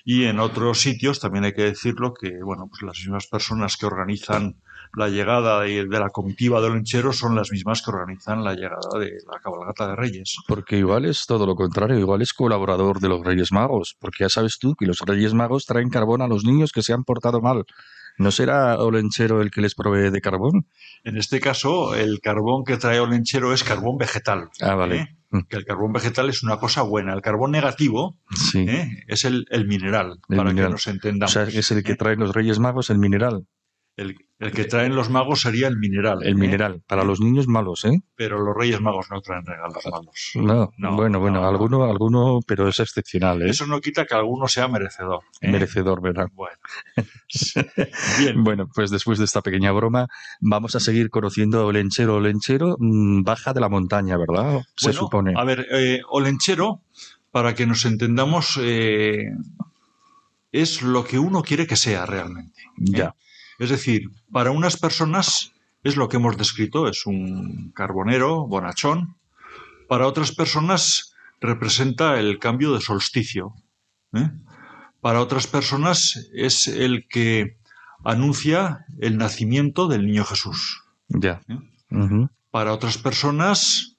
Y en otros sitios, también hay que decirlo, que bueno, pues las mismas personas que organizan la llegada de, la comitiva de Olenchero son las mismas que organizan la llegada de la cabalgata de Reyes. Porque igual es todo lo contrario, igual es colaborador de los Reyes Magos, porque ya sabes tú que los Reyes Magos traen carbón a los niños que se han portado mal. ¿No será Olenchero el que les provee de carbón? En este caso, el carbón que trae Olenchero es carbón vegetal. Ah, vale. ¿eh? Mm. Que el carbón vegetal es una cosa buena. El carbón negativo ¿eh? es el, mineral, para que nos entendamos. O sea, es el que ¿eh? traen los Reyes Magos, el mineral. El, que traen los magos sería el mineral. El ¿eh? mineral. Para los niños malos, ¿eh? Pero los reyes magos no traen regalos malos. No, bueno, bueno, alguno, alguno, pero es excepcional, ¿eh? Eso no quita que alguno sea merecedor. ¿eh? Merecedor, ¿verdad? Bueno. Bien. Bueno, pues después de esta pequeña broma, vamos a seguir conociendo a Olenchero. Olenchero mm, baja de la montaña, ¿verdad? Se supone. A ver, eh, Olenchero, para que nos entendamos, es lo que uno quiere que sea realmente. Ya. Es decir, para unas personas es lo que hemos descrito, es un carbonero, bonachón. Para otras personas representa el cambio de solsticio. ¿eh? Para otras personas es el que anuncia el nacimiento del niño Jesús. Ya. ¿Eh? Para otras personas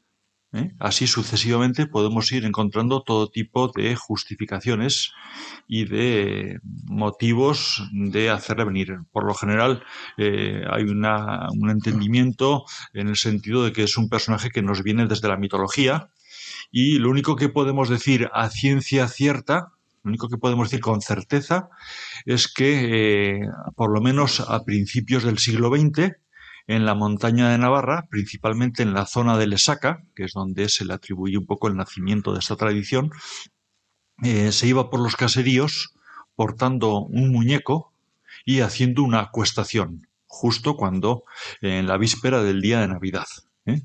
¿eh? Así sucesivamente podemos ir encontrando todo tipo de justificaciones y de motivos de hacerle venir. Por lo general eh, hay un entendimiento en el sentido de que es un personaje que nos viene desde la mitología y lo único que podemos decir a ciencia cierta lo único que podemos decir con certeza es que, eh, por lo menos a principios del siglo XX, en la montaña de Navarra, principalmente en la zona de Lesaca, que es donde se le atribuye un poco el nacimiento de esta tradición, eh, se iba por los caseríos portando un muñeco y haciendo una acuestación, justo cuando, en la víspera del día de Navidad. ¿eh?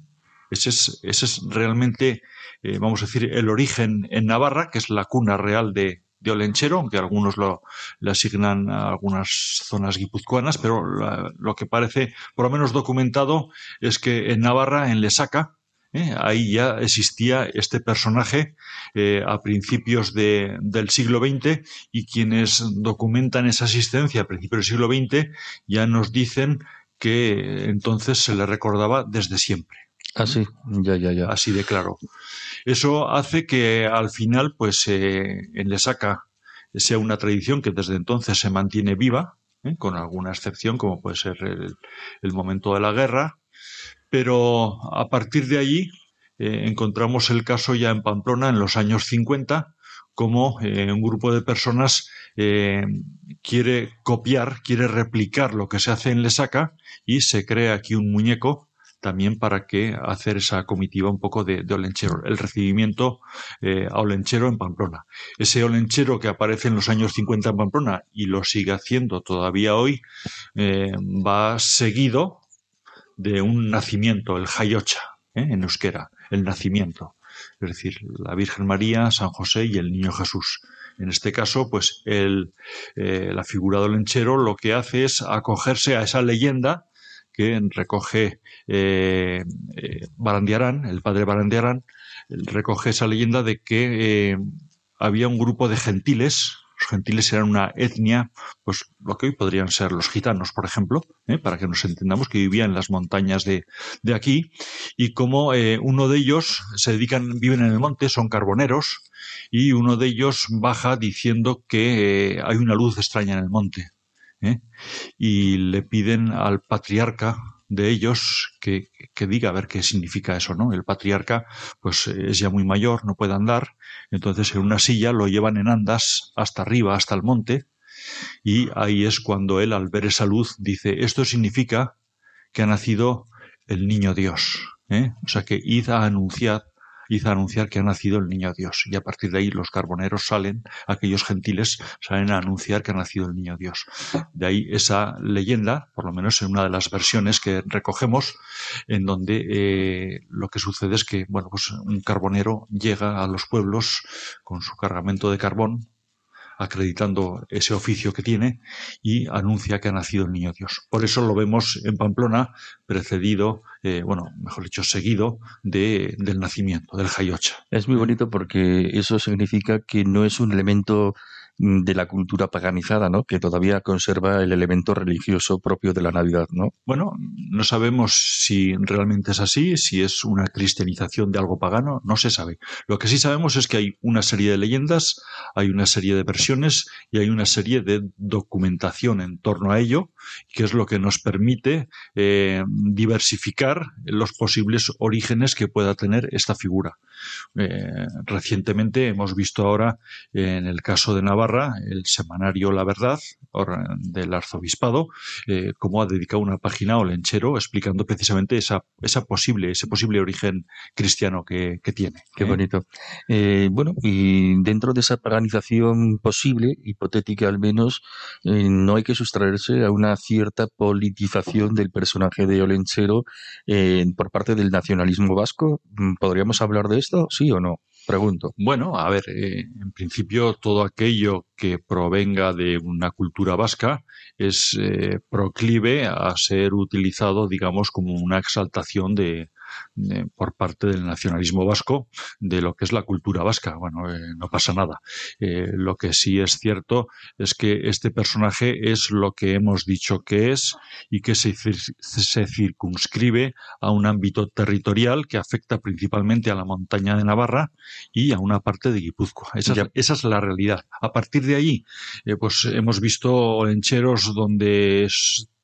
Ese, es, ese es realmente, eh, vamos a decir, el origen en Navarra, que es la cuna real de, de Olenchero, aunque algunos lo, le asignan a algunas zonas guipuzcoanas, pero lo que parece por lo menos documentado es que en Navarra, en Lesaca, ¿eh? ahí ya existía este personaje eh, a principios de, del siglo XX y quienes documentan esa existencia a principios del siglo XX ya nos dicen que entonces se le recordaba desde siempre. Así, ya, ya, ya. Así de claro. Eso hace que al final, pues, eh, en Lesaca sea una tradición que desde entonces se mantiene viva, ¿eh? con alguna excepción, como puede ser el, momento de la guerra, pero a partir de allí eh, encontramos el caso ya en Pamplona en los años 50, como un grupo de personas quiere copiar, quiere replicar lo que se hace en Lesaca y se crea aquí un muñeco también para que hacer esa comitiva un poco de, Olenchero, el recibimiento eh, a Olenchero en Pamplona. Ese Olenchero que aparece en los años 50 en Pamplona y lo sigue haciendo todavía hoy, eh, va seguido de un nacimiento, el Jayocha, ¿eh? en euskera, el nacimiento. Es decir, la Virgen María, San José y el Niño Jesús. En este caso, pues el, la figura de Olenchero lo que hace es acogerse a esa leyenda que recoge eh, eh, Barandiarán, el padre Barandiarán, recoge esa leyenda de que eh, había un grupo de gentiles, los gentiles eran una etnia, pues lo que hoy podrían ser los gitanos, por ejemplo, para que nos entendamos, que vivían en las montañas de, de aquí, y como uno de ellos se dedican, viven en el monte, son carboneros, y uno de ellos baja diciendo que hay una luz extraña en el monte. ¿Eh? y le piden al patriarca de ellos que, que, diga a ver qué significa eso, ¿no? El patriarca, pues es ya muy mayor, no puede andar, entonces en una silla lo llevan en andas hasta arriba, hasta el monte, y ahí es cuando él, al ver esa luz, dice, esto significa que ha nacido el niño Dios, ¿eh? O sea que id a anunciar hizo anunciar que ha nacido el niño Dios. Y a partir de ahí los carboneros salen, aquellos gentiles salen a anunciar que ha nacido el niño Dios. De ahí esa leyenda, por lo menos en una de las versiones que recogemos, en donde eh, lo que sucede es que, bueno, pues un carbonero llega a los pueblos con su cargamento de carbón, acreditando ese oficio que tiene y anuncia que ha nacido el niño Dios. Por eso lo vemos en Pamplona precedido, eh, bueno, mejor dicho, seguido de, del nacimiento, del Jayocha. Es muy bonito porque eso significa que no es un elemento de la cultura paganizada, ¿no? Que todavía conserva el elemento religioso propio de la Navidad, ¿no? Bueno, no sabemos si realmente es así, si es una cristianización de algo pagano, no se sabe. Lo que sí sabemos es que hay una serie de leyendas, hay una serie de versiones y hay una serie de documentación en torno a ello, que es lo que nos permite eh, diversificar los posibles orígenes que pueda tener esta figura. Eh, recientemente hemos visto ahora en el caso de Navarra el semanario La Verdad del arzobispado, eh, como ha dedicado una página a Olenchero explicando precisamente esa, esa posible, ese posible origen cristiano que, tiene. Qué ¿eh? bonito. Eh, bueno, y dentro de esa paganización posible, hipotética al menos, no hay que sustraerse a una cierta politización del personaje de Olenchero por parte del nacionalismo vasco. ¿Podríamos hablar de esto? ¿Sí o no? Pregunto. Bueno, a ver, eh, en principio todo aquello que provenga de una cultura vasca es eh, proclive a ser utilizado, digamos, como una exaltación de, por parte del nacionalismo vasco de lo que es la cultura vasca. Bueno, eh, no pasa nada. Eh, lo que sí es cierto es que este personaje es lo que hemos dicho que es y que se, se circunscribe a un ámbito territorial que afecta principalmente a la montaña de Navarra y a una parte de Guipúzcoa. Esa, es la realidad. A partir de ahí, eh, pues hemos visto lencheros donde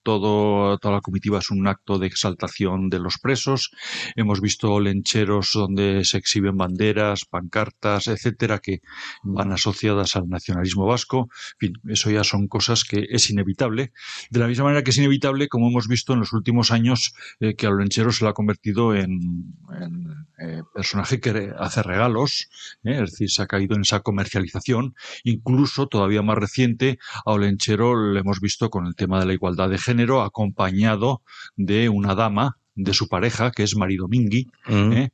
todo, toda la comitiva es un acto de exaltación de los presos. Hemos visto lencheros donde se exhiben banderas, pancartas, etcétera, que van asociadas al nacionalismo vasco. En fin, eso ya son cosas que es inevitable. De la misma manera que es inevitable, como hemos visto en los últimos años, eh, que a los lencheros se le ha convertido en, eh, personaje que hace regalos, eh, es decir, se ha caído en esa comercialización. Incluso, todavía más reciente, a Olenchero le hemos visto con el tema de la igualdad de género, acompañado de una dama de su pareja, que es Mari Domingui, mm. ¿eh?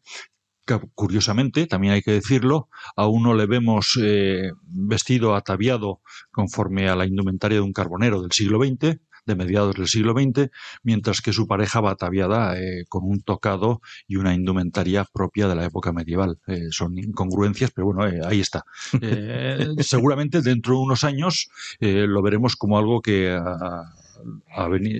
curiosamente, también hay que decirlo, a uno le vemos vestido, ataviado conforme a la indumentaria de un carbonero del siglo XX, de mediados del siglo XX, mientras que su pareja va ataviada eh, con un tocado y una indumentaria propia de la época medieval. son incongruencias, pero bueno, ahí está. seguramente dentro de unos años lo veremos como algo que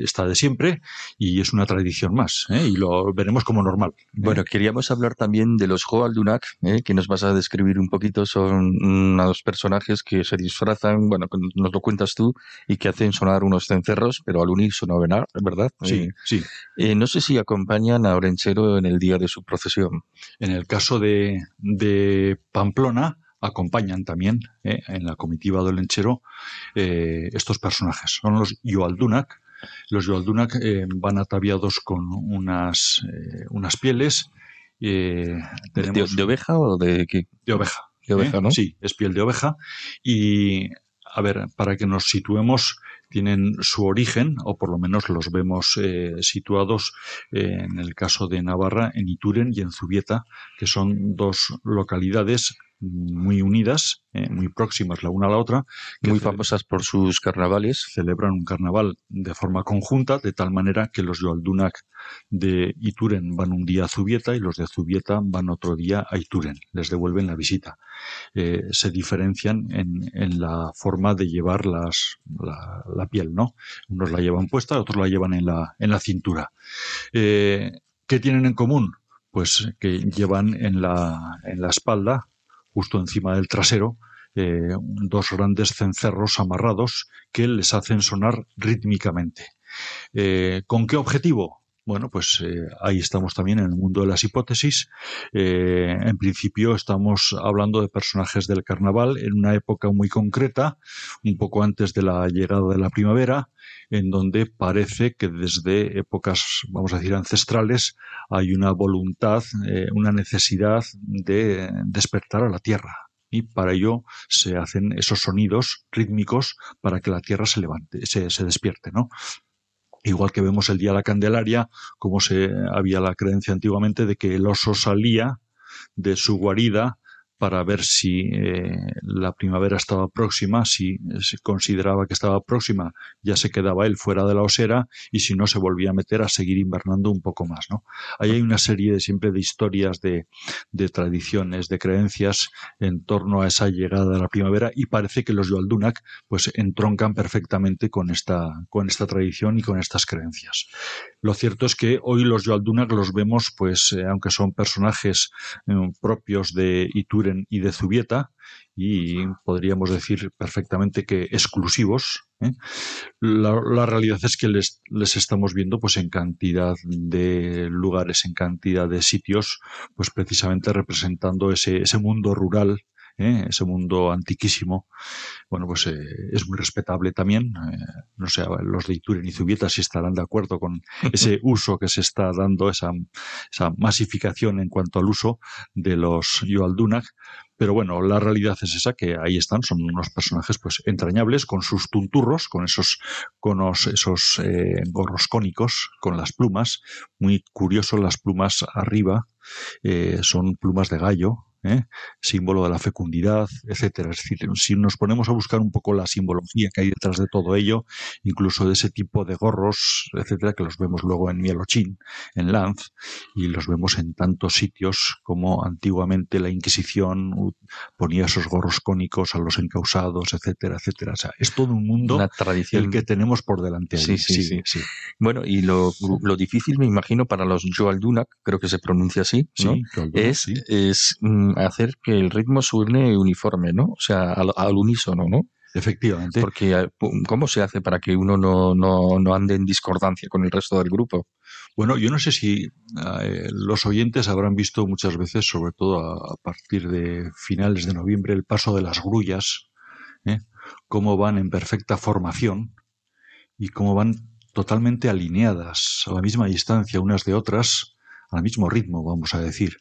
está de siempre y es una tradición más ¿eh? y lo veremos como normal. ¿eh? Bueno, queríamos hablar también de los Joaldunak, ¿eh? que nos vas a describir un poquito. Son unos personajes que se disfrazan, bueno, nos lo cuentas tú, y que hacen sonar unos cencerros, pero al unísono, ¿verdad? Sí, sí. no sé si acompañan a Orenchero en el día de su procesión. En el caso de, de Pamplona, acompañan también eh, en la comitiva del lenchero eh, estos personajes. Son los Yoaldunak. Los Yoaldunak eh, van ataviados con unas, unas pieles. ¿De, oveja o de qué? De oveja. De oveja, ¿no? Sí, es piel de oveja. Y, a ver, para que nos situemos, tienen su origen, o por lo menos los vemos situados en el caso de Navarra, en Ituren y en Zubieta, que son dos localidades muy unidas, eh, muy próximas la una a la otra. Muy famosas por sus carnavales. Celebran un carnaval de forma conjunta, de tal manera que los Yoaldunak de Ituren van un día a Zubieta y los de Zubieta van otro día a Ituren. Les devuelven la visita. Eh, se diferencian en, en, la forma de llevar las, la, piel, ¿no? Unos la llevan puesta, otros la llevan en la, en la cintura. Eh, ¿Qué tienen en común? Pues que llevan en la, en la espalda justo encima del trasero, eh, dos grandes cencerros amarrados que les hacen sonar rítmicamente. Eh, ¿Con qué objetivo? Bueno, pues eh, ahí estamos también en el mundo de las hipótesis. en principio estamos hablando de personajes del carnaval en una época muy concreta, un poco antes de la llegada de la primavera, en donde parece que desde épocas, vamos a decir, ancestrales, hay una voluntad, una necesidad de despertar a la tierra, y para ello se hacen esos sonidos rítmicos para que la tierra se levante, se, se despierte, ¿no? Igual que vemos el día de la Candelaria, como se había la creencia antiguamente de que el oso salía de su guarida para ver si eh, la primavera estaba próxima, si se consideraba que estaba próxima, ya se quedaba él fuera de la osera y si no se volvía a meter a seguir invernando un poco más. ¿no? Ahí hay una serie de, siempre de historias, de, tradiciones, de creencias en torno a esa llegada de la primavera y parece que los Yualdunak pues entroncan perfectamente con esta, con esta tradición y con estas creencias. Lo cierto es que hoy los Yualdunak los vemos, pues, eh, aunque son personajes eh, propios de Iture y de Zubieta, y podríamos decir perfectamente que exclusivos. ¿eh? La, realidad es que les, les, estamos viendo pues en cantidad de lugares, en cantidad de sitios, pues precisamente representando ese, ese mundo rural ¿eh? ese mundo antiquísimo, bueno, pues eh, es muy respetable también. Eh, no sé, los de Ituren y Zubieta si estarán de acuerdo con ese uso que se está dando, esa, esa masificación en cuanto al uso de los Yoaldunak, pero bueno, la realidad es esa, que ahí están, son unos personajes pues entrañables, con sus tunturros, con esos conos, esos gorros cónicos, con las plumas, muy curioso las plumas arriba, son plumas de gallo, ¿eh? símbolo de la fecundidad, etcétera. Es decir, si nos ponemos a buscar un poco la simbología que hay detrás de todo ello, incluso de ese tipo de gorros, etcétera, que los vemos luego en Mielochín, en Lanz, y los vemos en tantos sitios como antiguamente la Inquisición ponía esos gorros cónicos a los encausados, etcétera, etcétera. O sea, es todo un mundo Una tradición. el que tenemos por delante. Sí, sí, sí, Bueno, y lo, lo, difícil, me imagino, para los Joaldunak, creo que se pronuncia así, ¿no? es, es mm, hacer que el ritmo suene uniforme, ¿no? O sea, al, unísono, ¿no? Efectivamente. Porque, eh, ¿cómo se hace para que uno no, no, no ande en discordancia con el resto del grupo? Bueno, yo no sé si eh, los oyentes habrán visto muchas veces, sobre todo a, partir de finales de noviembre, el paso de las grullas, ¿eh? cómo van en perfecta formación y cómo van totalmente alineadas a la misma distancia unas de otras, al mismo ritmo, vamos a decir.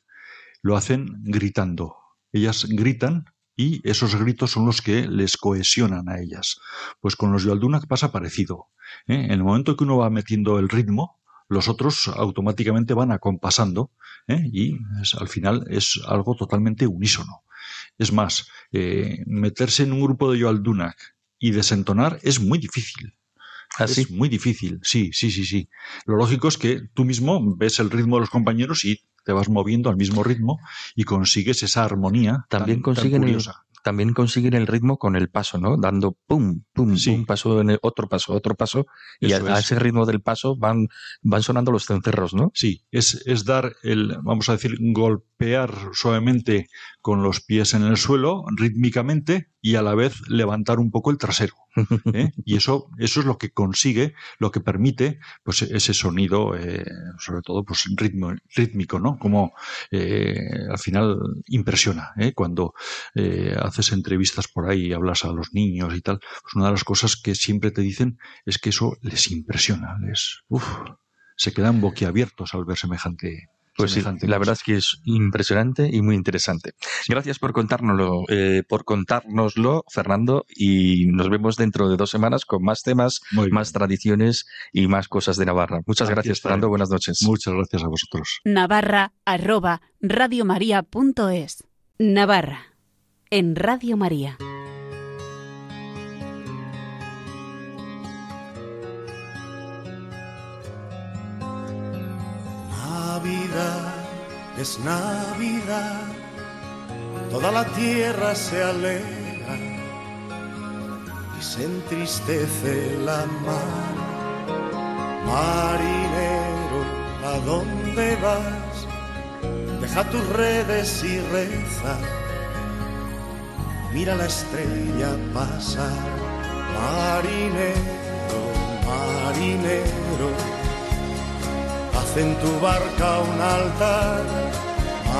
Lo hacen gritando. Ellas gritan y esos gritos son los que les cohesionan a ellas. Pues con los Yaldunak pasa parecido. ¿eh? En el momento que uno va metiendo el ritmo, los otros automáticamente van acompasando ¿eh? y al final es algo totalmente unísono. Es más, eh, meterse en un grupo de Yoaldunak y desentonar es muy difícil. ¿Ah, es muy difícil, sí, sí, sí, sí. Lo lógico es que tú mismo ves el ritmo de los compañeros y te vas moviendo al mismo ritmo y consigues esa armonía. También consiguen también consiguen el ritmo con el paso, ¿no? Dando pum, pum, un paso en el otro paso, otro paso, y a, ese ritmo del paso van, van sonando los cencerros, ¿no? Sí, es, es dar el, vamos a decir, golpear suavemente con los pies en el suelo, rítmicamente, y a la vez levantar un poco el trasero. ¿eh? Y eso, eso es lo que consigue, lo que permite, pues ese sonido, eh, sobre todo, pues ritmo, rítmico, ¿no? Como eh, al final impresiona, cuando haces entrevistas por ahí y hablas a los niños y tal, pues una de las cosas que siempre te dicen es que eso les impresiona, les, uf, se quedan boquiabiertos al ver semejante pues sí, la verdad es que es impresionante y muy interesante. Gracias por contárnoslo, eh, por contárnoslo, Fernando, y nos vemos dentro de dos semanas con más temas, más tradiciones y más cosas de Navarra. Muchas gracias, Fernando. Buenas noches. Muchas gracias a vosotros. Navarra arroba radiomaria.es Navarra en Radio María. Es Navidad, toda la tierra se alegra y se entristece la mar. Marinero, ¿a dónde vas? Deja tus redes y reza. Mira la estrella pasar. Marinero, marinero haz en tu barca un altar,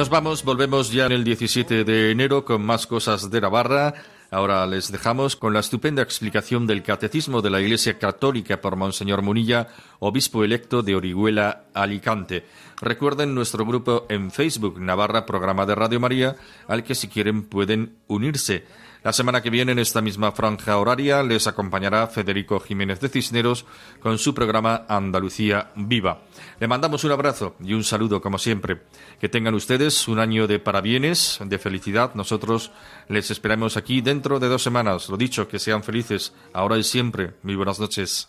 Nos vamos, volvemos ya en el 17 de enero con más cosas de Navarra. Ahora les dejamos con la estupenda explicación del Catecismo de la Iglesia Católica por Monseñor Munilla, obispo electo de Orihuela, Alicante. Recuerden nuestro grupo en Facebook, Navarra Programa de Radio María, al que si quieren pueden unirse. La semana que viene, en esta misma franja horaria, les acompañará Federico Jiménez de Cisneros con su programa Andalucía Viva. Le mandamos un abrazo y un saludo, como siempre. Que tengan ustedes un año de parabienes, de felicidad. Nosotros les esperamos aquí dentro de dos semanas. Lo dicho, que sean felices, ahora y siempre. Muy buenas noches.